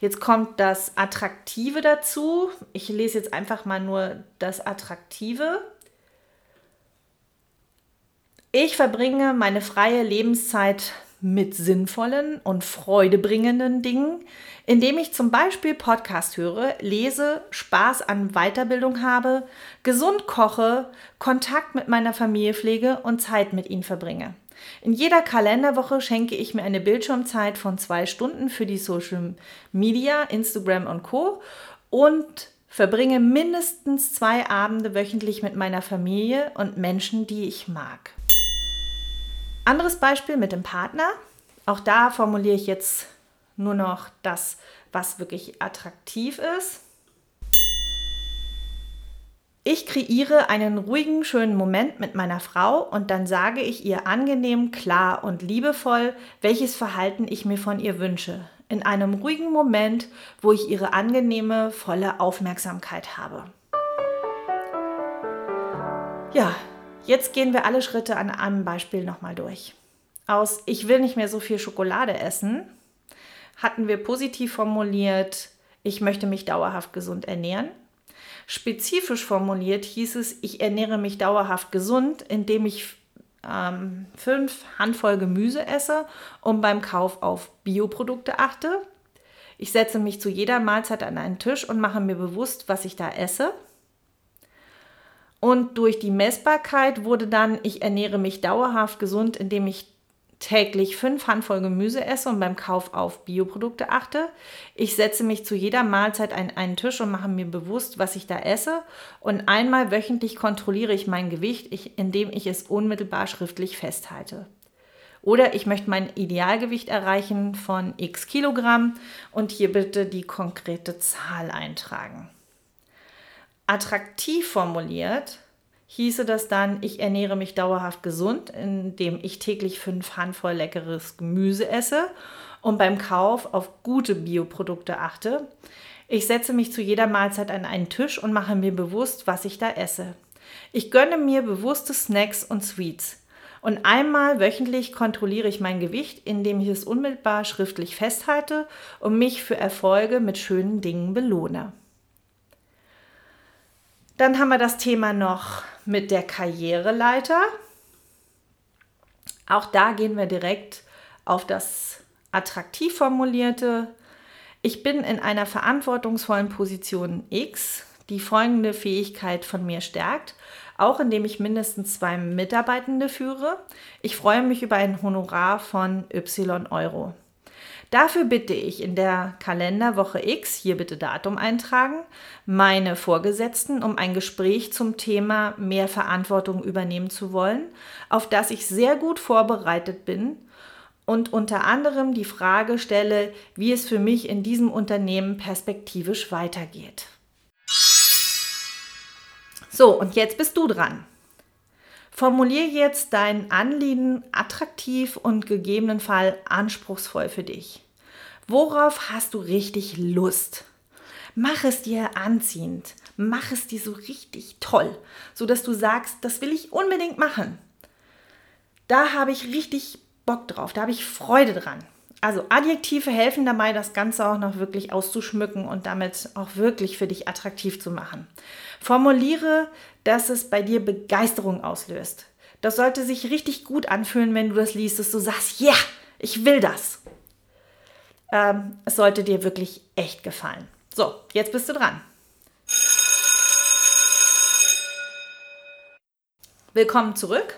Jetzt kommt das Attraktive dazu. Ich lese jetzt einfach mal nur das Attraktive. Ich verbringe meine freie Lebenszeit mit sinnvollen und freudebringenden Dingen, indem ich zum Beispiel Podcast höre, lese, Spaß an Weiterbildung habe, gesund koche, Kontakt mit meiner Familie pflege und Zeit mit ihnen verbringe. In jeder Kalenderwoche schenke ich mir eine Bildschirmzeit von zwei Stunden für die Social Media, Instagram und Co. und verbringe mindestens zwei Abende wöchentlich mit meiner Familie und Menschen, die ich mag. Anderes Beispiel mit dem Partner. Auch da formuliere ich jetzt nur noch das, was wirklich attraktiv ist. Ich kreiere einen ruhigen, schönen Moment mit meiner Frau und dann sage ich ihr angenehm, klar und liebevoll, welches Verhalten ich mir von ihr wünsche. In einem ruhigen Moment, wo ich ihre angenehme, volle Aufmerksamkeit habe. Ja, Jetzt gehen wir alle Schritte an einem Beispiel nochmal durch. Aus Ich will nicht mehr so viel Schokolade essen hatten wir positiv formuliert, ich möchte mich dauerhaft gesund ernähren. Spezifisch formuliert hieß es, ich ernähre mich dauerhaft gesund, indem ich ähm, fünf Handvoll Gemüse esse und beim Kauf auf Bioprodukte achte. Ich setze mich zu jeder Mahlzeit an einen Tisch und mache mir bewusst, was ich da esse. Und durch die Messbarkeit wurde dann, ich ernähre mich dauerhaft gesund, indem ich täglich fünf Handvoll Gemüse esse und beim Kauf auf Bioprodukte achte. Ich setze mich zu jeder Mahlzeit an einen Tisch und mache mir bewusst, was ich da esse. Und einmal wöchentlich kontrolliere ich mein Gewicht, indem ich es unmittelbar schriftlich festhalte. Oder ich möchte mein Idealgewicht erreichen von x Kilogramm und hier bitte die konkrete Zahl eintragen. Attraktiv formuliert hieße das dann, ich ernähre mich dauerhaft gesund, indem ich täglich fünf Handvoll leckeres Gemüse esse und beim Kauf auf gute Bioprodukte achte. Ich setze mich zu jeder Mahlzeit an einen Tisch und mache mir bewusst, was ich da esse. Ich gönne mir bewusste Snacks und Sweets. Und einmal wöchentlich kontrolliere ich mein Gewicht, indem ich es unmittelbar schriftlich festhalte und mich für Erfolge mit schönen Dingen belohne. Dann haben wir das Thema noch mit der Karriereleiter. Auch da gehen wir direkt auf das attraktiv formulierte. Ich bin in einer verantwortungsvollen Position X, die folgende Fähigkeit von mir stärkt, auch indem ich mindestens zwei Mitarbeitende führe. Ich freue mich über ein Honorar von Y Euro. Dafür bitte ich in der Kalenderwoche X, hier bitte Datum eintragen, meine Vorgesetzten um ein Gespräch zum Thema mehr Verantwortung übernehmen zu wollen, auf das ich sehr gut vorbereitet bin und unter anderem die Frage stelle, wie es für mich in diesem Unternehmen perspektivisch weitergeht. So, und jetzt bist du dran. Formulier jetzt dein Anliegen attraktiv und gegebenenfalls anspruchsvoll für dich. Worauf hast du richtig Lust? Mach es dir anziehend. Mach es dir so richtig toll, sodass du sagst, das will ich unbedingt machen. Da habe ich richtig Bock drauf, da habe ich Freude dran. Also Adjektive helfen dabei, das Ganze auch noch wirklich auszuschmücken und damit auch wirklich für dich attraktiv zu machen. Formuliere, dass es bei dir Begeisterung auslöst. Das sollte sich richtig gut anfühlen, wenn du das liest, dass du sagst, ja, yeah, ich will das. Ähm, es sollte dir wirklich echt gefallen. So, jetzt bist du dran. Willkommen zurück.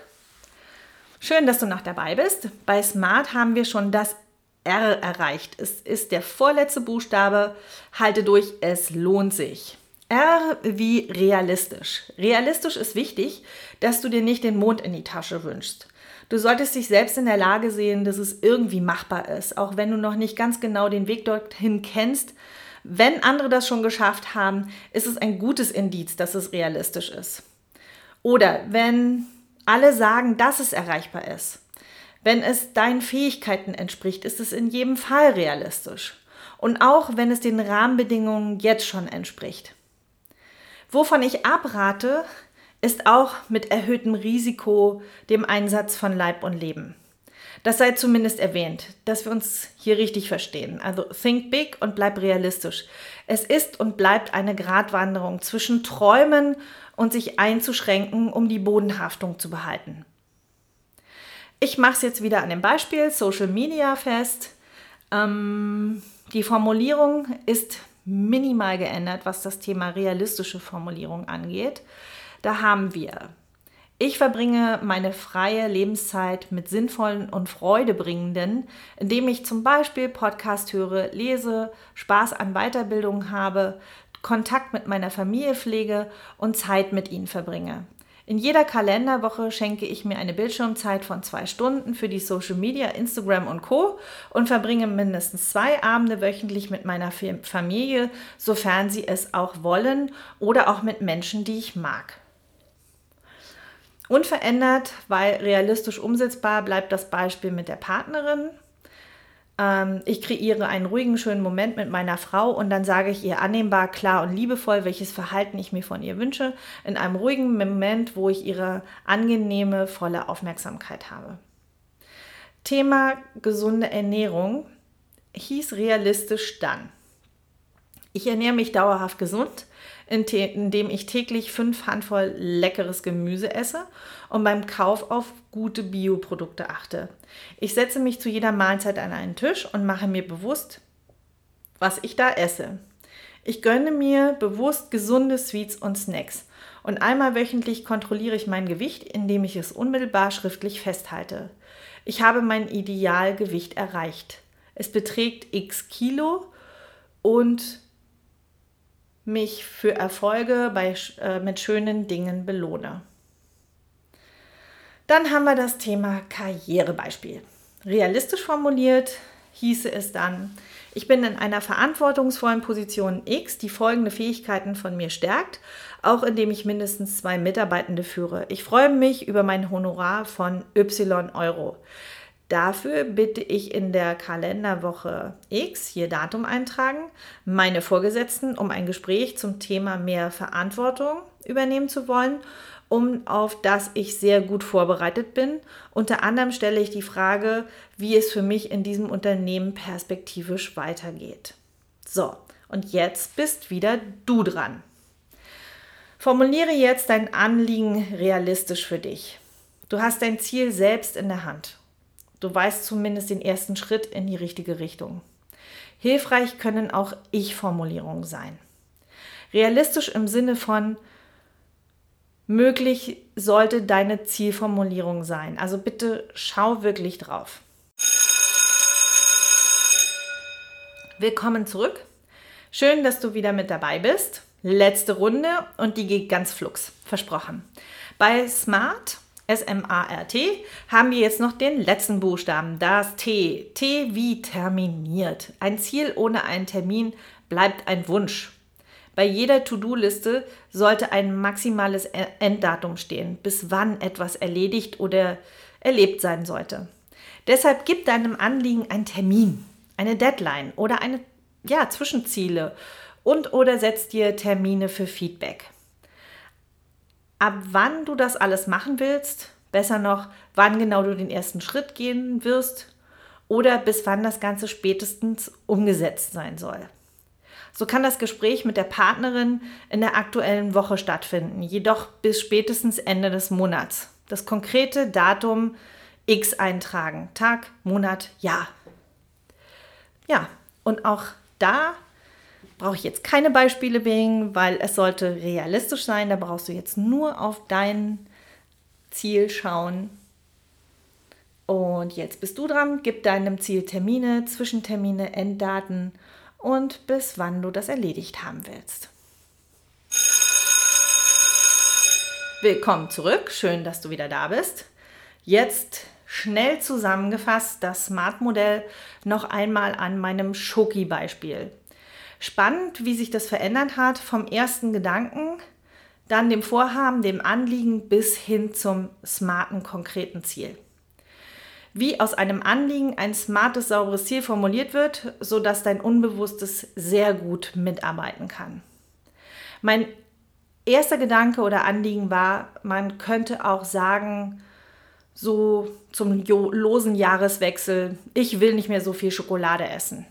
Schön, dass du noch dabei bist. Bei Smart haben wir schon das R erreicht. Es ist der vorletzte Buchstabe. Halte durch, es lohnt sich. R wie realistisch. Realistisch ist wichtig, dass du dir nicht den Mond in die Tasche wünschst. Du solltest dich selbst in der Lage sehen, dass es irgendwie machbar ist, auch wenn du noch nicht ganz genau den Weg dorthin kennst. Wenn andere das schon geschafft haben, ist es ein gutes Indiz, dass es realistisch ist. Oder wenn alle sagen, dass es erreichbar ist. Wenn es deinen Fähigkeiten entspricht, ist es in jedem Fall realistisch. Und auch wenn es den Rahmenbedingungen jetzt schon entspricht. Wovon ich abrate, ist auch mit erhöhtem Risiko dem Einsatz von Leib und Leben. Das sei zumindest erwähnt, dass wir uns hier richtig verstehen. Also think big und bleib realistisch. Es ist und bleibt eine Gratwanderung zwischen Träumen und sich einzuschränken, um die Bodenhaftung zu behalten. Ich mache es jetzt wieder an dem Beispiel Social Media fest. Ähm, die Formulierung ist minimal geändert, was das Thema realistische Formulierung angeht. Da haben wir, ich verbringe meine freie Lebenszeit mit sinnvollen und freudebringenden, indem ich zum Beispiel Podcast höre, lese, Spaß an Weiterbildung habe, Kontakt mit meiner Familie pflege und Zeit mit ihnen verbringe. In jeder Kalenderwoche schenke ich mir eine Bildschirmzeit von zwei Stunden für die Social Media, Instagram und Co. und verbringe mindestens zwei Abende wöchentlich mit meiner Familie, sofern sie es auch wollen oder auch mit Menschen, die ich mag. Unverändert, weil realistisch umsetzbar bleibt das Beispiel mit der Partnerin. Ähm, ich kreiere einen ruhigen, schönen Moment mit meiner Frau und dann sage ich ihr annehmbar, klar und liebevoll, welches Verhalten ich mir von ihr wünsche, in einem ruhigen Moment, wo ich ihre angenehme, volle Aufmerksamkeit habe. Thema gesunde Ernährung hieß realistisch dann. Ich ernähre mich dauerhaft gesund, indem ich täglich fünf Handvoll leckeres Gemüse esse und beim Kauf auf gute Bioprodukte achte. Ich setze mich zu jeder Mahlzeit an einen Tisch und mache mir bewusst, was ich da esse. Ich gönne mir bewusst gesunde Sweets und Snacks. Und einmal wöchentlich kontrolliere ich mein Gewicht, indem ich es unmittelbar schriftlich festhalte. Ich habe mein Idealgewicht erreicht. Es beträgt x Kilo und mich für Erfolge bei, äh, mit schönen Dingen belohne. Dann haben wir das Thema Karrierebeispiel. Realistisch formuliert hieße es dann, ich bin in einer verantwortungsvollen Position X, die folgende Fähigkeiten von mir stärkt, auch indem ich mindestens zwei Mitarbeitende führe. Ich freue mich über mein Honorar von Y Euro. Dafür bitte ich in der Kalenderwoche X, hier Datum eintragen, meine Vorgesetzten um ein Gespräch zum Thema mehr Verantwortung übernehmen zu wollen, um auf das ich sehr gut vorbereitet bin. Unter anderem stelle ich die Frage, wie es für mich in diesem Unternehmen perspektivisch weitergeht. So, und jetzt bist wieder du dran. Formuliere jetzt dein Anliegen realistisch für dich. Du hast dein Ziel selbst in der Hand. Du weißt zumindest den ersten Schritt in die richtige Richtung. Hilfreich können auch Ich-Formulierungen sein. Realistisch im Sinne von möglich sollte deine Zielformulierung sein. Also bitte schau wirklich drauf. Willkommen zurück. Schön, dass du wieder mit dabei bist. Letzte Runde und die geht ganz flugs. Versprochen. Bei Smart S-M-A-R-T, haben wir jetzt noch den letzten Buchstaben, das T. T wie terminiert. Ein Ziel ohne einen Termin bleibt ein Wunsch. Bei jeder To-Do-Liste sollte ein maximales e- Enddatum stehen, bis wann etwas erledigt oder erlebt sein sollte. Deshalb gib deinem Anliegen einen Termin, eine Deadline oder eine ja, Zwischenziele und oder setz dir Termine für Feedback ab wann du das alles machen willst, besser noch, wann genau du den ersten Schritt gehen wirst oder bis wann das Ganze spätestens umgesetzt sein soll. So kann das Gespräch mit der Partnerin in der aktuellen Woche stattfinden, jedoch bis spätestens Ende des Monats. Das konkrete Datum X eintragen. Tag, Monat, Jahr. Ja, und auch da brauche ich jetzt keine Beispiele bringen, weil es sollte realistisch sein. Da brauchst du jetzt nur auf dein Ziel schauen. Und jetzt bist du dran. Gib deinem Ziel Termine, Zwischentermine, Enddaten und bis wann du das erledigt haben willst. Willkommen zurück. Schön, dass du wieder da bist. Jetzt schnell zusammengefasst das Smart-Modell noch einmal an meinem Schoki-Beispiel. Spannend, wie sich das verändert hat vom ersten Gedanken, dann dem Vorhaben, dem Anliegen bis hin zum smarten, konkreten Ziel. Wie aus einem Anliegen ein smartes, sauberes Ziel formuliert wird, sodass dein Unbewusstes sehr gut mitarbeiten kann. Mein erster Gedanke oder Anliegen war, man könnte auch sagen, so zum losen Jahreswechsel, ich will nicht mehr so viel Schokolade essen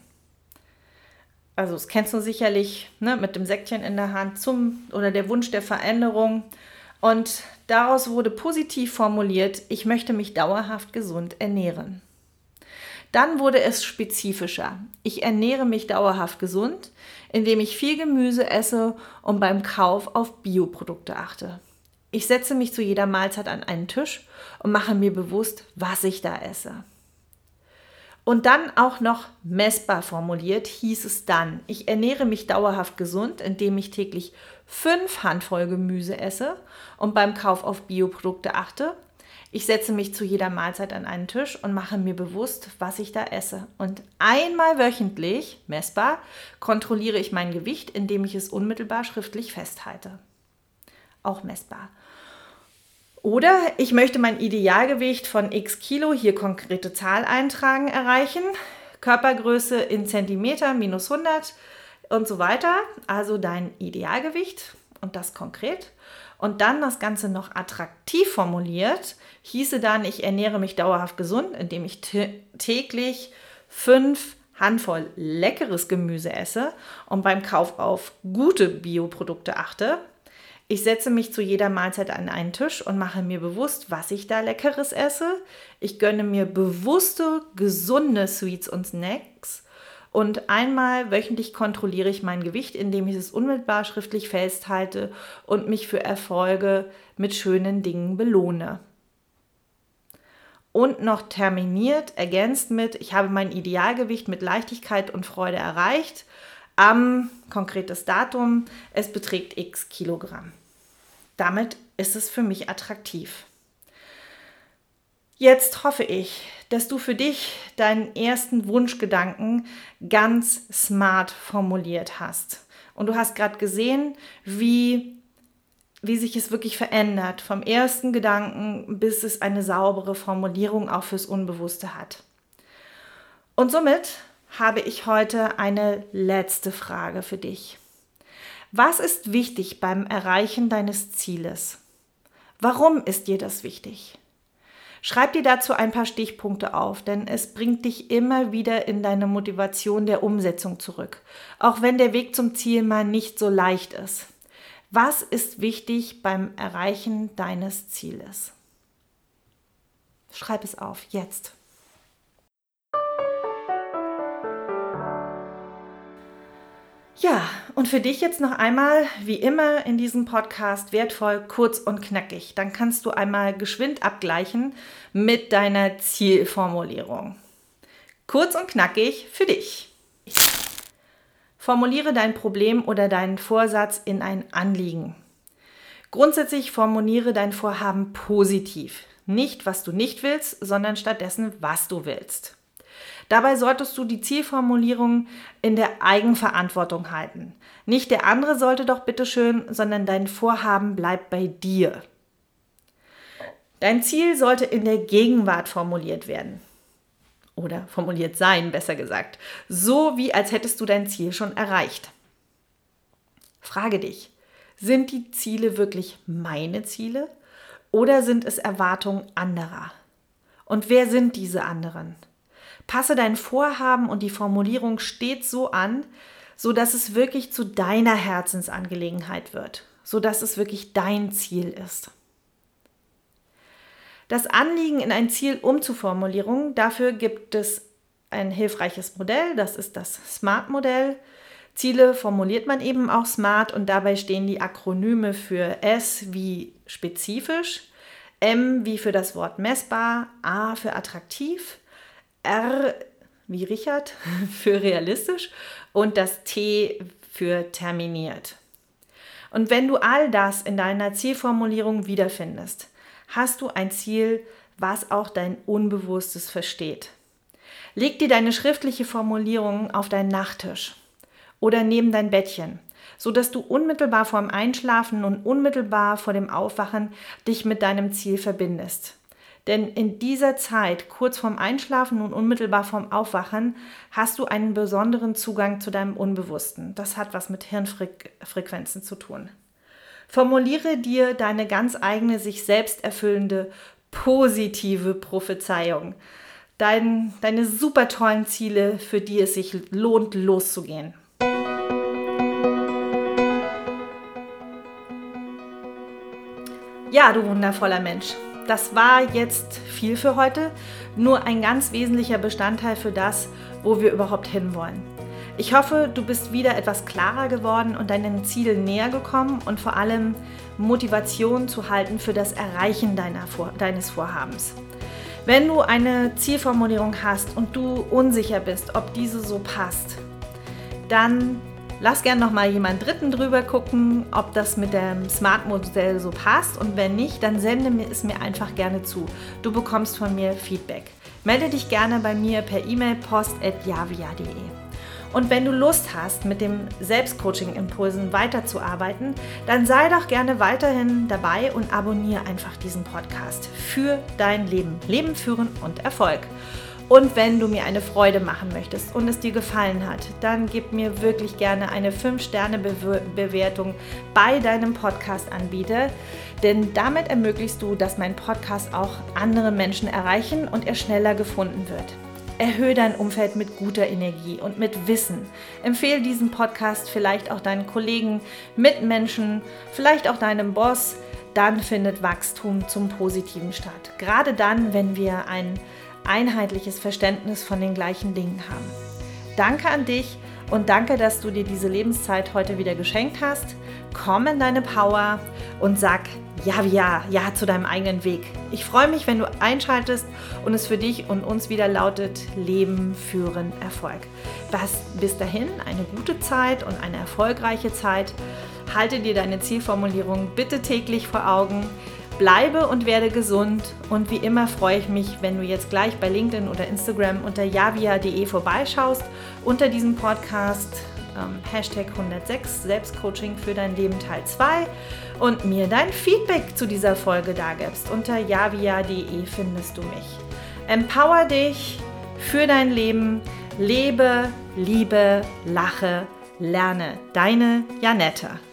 also das kennst du sicherlich, ne, mit dem Säckchen in der Hand zum oder der Wunsch der Veränderung. Und daraus wurde positiv formuliert, ich möchte mich dauerhaft gesund ernähren. Dann wurde es spezifischer. Ich ernähre mich dauerhaft gesund, indem ich viel Gemüse esse und beim Kauf auf Bioprodukte achte. Ich setze mich zu jeder Mahlzeit an einen Tisch und mache mir bewusst, was ich da esse. Und dann auch noch messbar formuliert hieß es dann, ich ernähre mich dauerhaft gesund, indem ich täglich fünf Handvoll Gemüse esse und beim Kauf auf Bioprodukte achte. Ich setze mich zu jeder Mahlzeit an einen Tisch und mache mir bewusst, was ich da esse. Und einmal wöchentlich, messbar, kontrolliere ich mein Gewicht, indem ich es unmittelbar schriftlich festhalte. Auch messbar. Oder ich möchte mein Idealgewicht von x Kilo, hier konkrete Zahl eintragen, erreichen. Körpergröße in Zentimeter minus 100 und so weiter. Also dein Idealgewicht und das konkret. Und dann das Ganze noch attraktiv formuliert, hieße dann, ich ernähre mich dauerhaft gesund, indem ich täglich fünf Handvoll leckeres Gemüse esse und beim Kauf auf gute Bioprodukte achte. Ich setze mich zu jeder Mahlzeit an einen Tisch und mache mir bewusst, was ich da leckeres esse. Ich gönne mir bewusste, gesunde Sweets und Snacks. Und einmal wöchentlich kontrolliere ich mein Gewicht, indem ich es unmittelbar schriftlich festhalte und mich für Erfolge mit schönen Dingen belohne. Und noch terminiert, ergänzt mit, ich habe mein Idealgewicht mit Leichtigkeit und Freude erreicht am konkretes Datum, es beträgt x Kilogramm. Damit ist es für mich attraktiv. Jetzt hoffe ich, dass du für dich deinen ersten Wunschgedanken ganz smart formuliert hast. Und du hast gerade gesehen, wie, wie sich es wirklich verändert, vom ersten Gedanken bis es eine saubere Formulierung auch fürs Unbewusste hat. Und somit habe ich heute eine letzte Frage für dich. Was ist wichtig beim Erreichen deines Zieles? Warum ist dir das wichtig? Schreib dir dazu ein paar Stichpunkte auf, denn es bringt dich immer wieder in deine Motivation der Umsetzung zurück, auch wenn der Weg zum Ziel mal nicht so leicht ist. Was ist wichtig beim Erreichen deines Zieles? Schreib es auf, jetzt. Ja, und für dich jetzt noch einmal, wie immer in diesem Podcast, wertvoll, kurz und knackig. Dann kannst du einmal geschwind abgleichen mit deiner Zielformulierung. Kurz und knackig für dich. Formuliere dein Problem oder deinen Vorsatz in ein Anliegen. Grundsätzlich formuliere dein Vorhaben positiv. Nicht, was du nicht willst, sondern stattdessen, was du willst. Dabei solltest du die Zielformulierung in der Eigenverantwortung halten. Nicht der andere sollte doch bitteschön, sondern dein Vorhaben bleibt bei dir. Dein Ziel sollte in der Gegenwart formuliert werden. Oder formuliert sein, besser gesagt. So wie als hättest du dein Ziel schon erreicht. Frage dich, sind die Ziele wirklich meine Ziele oder sind es Erwartungen anderer? Und wer sind diese anderen? Passe dein Vorhaben und die Formulierung stets so an, so dass es wirklich zu deiner Herzensangelegenheit wird, so dass es wirklich dein Ziel ist. Das Anliegen in ein Ziel umzuformulierung, dafür gibt es ein hilfreiches Modell, das ist das SMART-Modell. Ziele formuliert man eben auch SMART und dabei stehen die Akronyme für S wie spezifisch, M wie für das Wort messbar, A für attraktiv, R wie Richard für realistisch und das T für terminiert. Und wenn du all das in deiner Zielformulierung wiederfindest, hast du ein Ziel, was auch dein Unbewusstes versteht. Leg dir deine schriftliche Formulierung auf deinen Nachttisch oder neben dein Bettchen, so dass du unmittelbar vorm Einschlafen und unmittelbar vor dem Aufwachen dich mit deinem Ziel verbindest. Denn in dieser Zeit, kurz vorm Einschlafen und unmittelbar vorm Aufwachen, hast du einen besonderen Zugang zu deinem Unbewussten. Das hat was mit Hirnfrequenzen zu tun. Formuliere dir deine ganz eigene, sich selbst erfüllende, positive Prophezeiung. Dein, deine super tollen Ziele, für die es sich lohnt, loszugehen. Ja, du wundervoller Mensch das war jetzt viel für heute, nur ein ganz wesentlicher Bestandteil für das, wo wir überhaupt hinwollen. Ich hoffe, du bist wieder etwas klarer geworden und deinen Zielen näher gekommen und vor allem Motivation zu halten für das Erreichen deiner, deines Vorhabens. Wenn du eine Zielformulierung hast und du unsicher bist, ob diese so passt, dann Lass gerne noch mal jemand Dritten drüber gucken, ob das mit dem Smart-Modell so passt. Und wenn nicht, dann sende es mir einfach gerne zu. Du bekommst von mir Feedback. Melde dich gerne bei mir per E-Mail post.javia.de. Und wenn du Lust hast, mit dem Selbstcoaching-Impulsen weiterzuarbeiten, dann sei doch gerne weiterhin dabei und abonniere einfach diesen Podcast für dein Leben. Leben führen und Erfolg. Und wenn du mir eine Freude machen möchtest und es dir gefallen hat, dann gib mir wirklich gerne eine 5-Sterne-Bewertung bei deinem Podcast-Anbieter, denn damit ermöglichst du, dass mein Podcast auch andere Menschen erreichen und er schneller gefunden wird. Erhöhe dein Umfeld mit guter Energie und mit Wissen. Empfehle diesen Podcast vielleicht auch deinen Kollegen, Mitmenschen, vielleicht auch deinem Boss. Dann findet Wachstum zum positiven statt. Gerade dann, wenn wir ein einheitliches Verständnis von den gleichen Dingen haben. Danke an dich und danke, dass du dir diese Lebenszeit heute wieder geschenkt hast. Komm in deine Power und sag ja, ja, ja zu deinem eigenen Weg. Ich freue mich, wenn du einschaltest und es für dich und uns wieder lautet Leben, Führen, Erfolg. Was bis dahin eine gute Zeit und eine erfolgreiche Zeit. Halte dir deine Zielformulierung bitte täglich vor Augen Bleibe und werde gesund und wie immer freue ich mich, wenn du jetzt gleich bei LinkedIn oder Instagram unter javia.de vorbeischaust, unter diesem Podcast ähm, Hashtag 106 Selbstcoaching für dein Leben Teil 2 und mir dein Feedback zu dieser Folge dargibst. Unter javia.de findest du mich. Empower dich für dein Leben, lebe, liebe, lache, lerne. Deine Janette.